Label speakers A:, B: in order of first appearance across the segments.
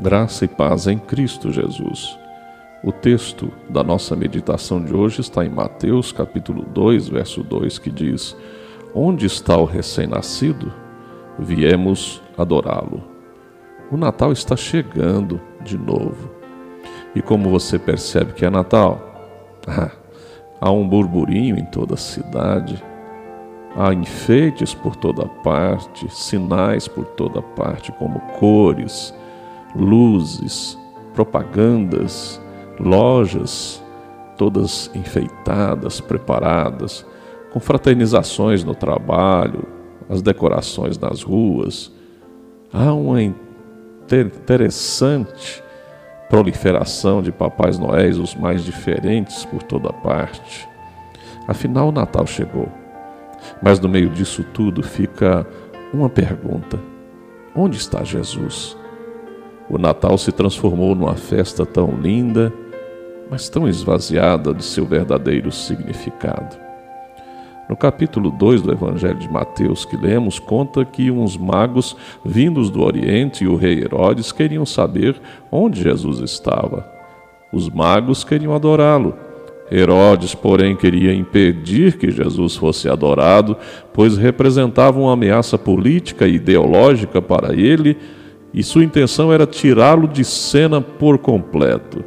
A: Graça e paz em Cristo Jesus. O texto da nossa meditação de hoje está em Mateus capítulo 2, verso 2, que diz: Onde está o recém-nascido? Viemos adorá-lo. O Natal está chegando de novo. E como você percebe que é Natal? Há um burburinho em toda a cidade, há enfeites por toda parte, sinais por toda parte, como cores, luzes, propagandas, lojas todas enfeitadas, preparadas, com fraternizações no trabalho, as decorações nas ruas. Há uma interessante proliferação de Papais Noéis, os mais diferentes por toda parte. Afinal, o Natal chegou. Mas no meio disso tudo fica uma pergunta: onde está Jesus? O Natal se transformou numa festa tão linda, mas tão esvaziada de seu verdadeiro significado. No capítulo 2 do Evangelho de Mateus que lemos, conta que uns magos vindos do Oriente e o rei Herodes queriam saber onde Jesus estava. Os magos queriam adorá-lo. Herodes, porém, queria impedir que Jesus fosse adorado, pois representava uma ameaça política e ideológica para ele e sua intenção era tirá-lo de cena por completo.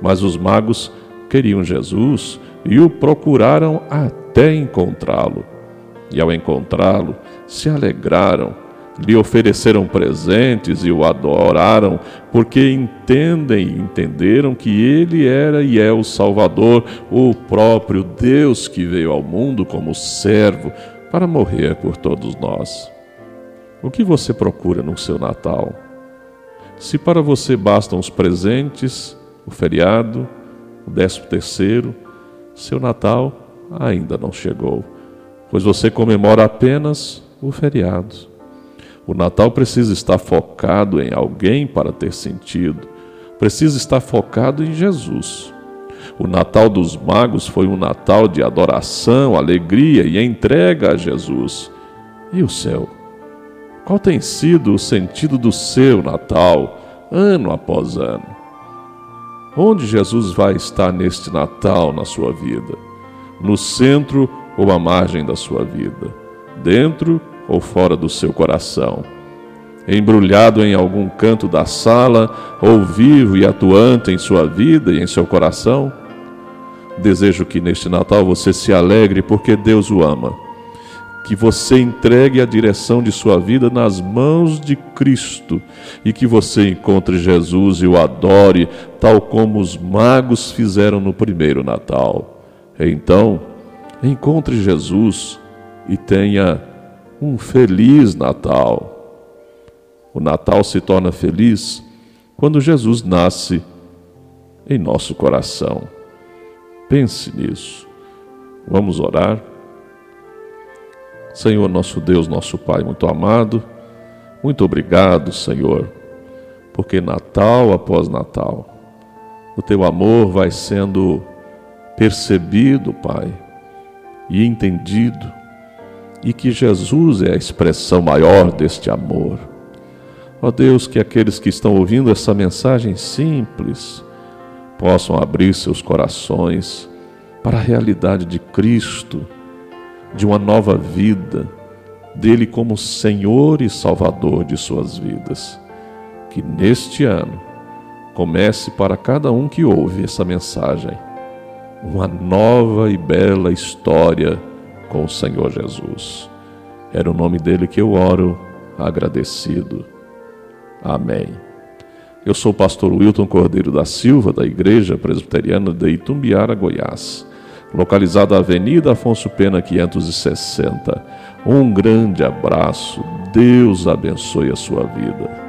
A: Mas os magos queriam Jesus e o procuraram até encontrá-lo. E ao encontrá-lo, se alegraram, lhe ofereceram presentes e o adoraram, porque entendem e entenderam que ele era e é o Salvador, o próprio Deus que veio ao mundo como servo para morrer por todos nós. O que você procura no seu Natal? Se para você bastam os presentes, o feriado, o décimo terceiro, seu Natal ainda não chegou, pois você comemora apenas o feriado. O Natal precisa estar focado em alguém para ter sentido, precisa estar focado em Jesus. O Natal dos magos foi um Natal de adoração, alegria e entrega a Jesus. E o céu? Qual tem sido o sentido do seu Natal, ano após ano? Onde Jesus vai estar neste Natal na sua vida? No centro ou à margem da sua vida? Dentro ou fora do seu coração? Embrulhado em algum canto da sala ou vivo e atuante em sua vida e em seu coração? Desejo que neste Natal você se alegre porque Deus o ama que você entregue a direção de sua vida nas mãos de Cristo e que você encontre Jesus e o adore, tal como os magos fizeram no primeiro Natal. Então, encontre Jesus e tenha um feliz Natal. O Natal se torna feliz quando Jesus nasce em nosso coração. Pense nisso. Vamos orar. Senhor, nosso Deus, nosso Pai muito amado, muito obrigado, Senhor, porque Natal após Natal, o teu amor vai sendo percebido, Pai, e entendido, e que Jesus é a expressão maior deste amor. Ó Deus, que aqueles que estão ouvindo essa mensagem simples possam abrir seus corações para a realidade de Cristo de uma nova vida, dele como Senhor e Salvador de suas vidas. Que neste ano comece para cada um que ouve essa mensagem uma nova e bela história com o Senhor Jesus. Era o nome dele que eu oro, agradecido. Amém. Eu sou o pastor Wilton Cordeiro da Silva, da Igreja Presbiteriana de Itumbiara, Goiás localizado na Avenida Afonso Pena 560. Um grande abraço, Deus abençoe a sua vida.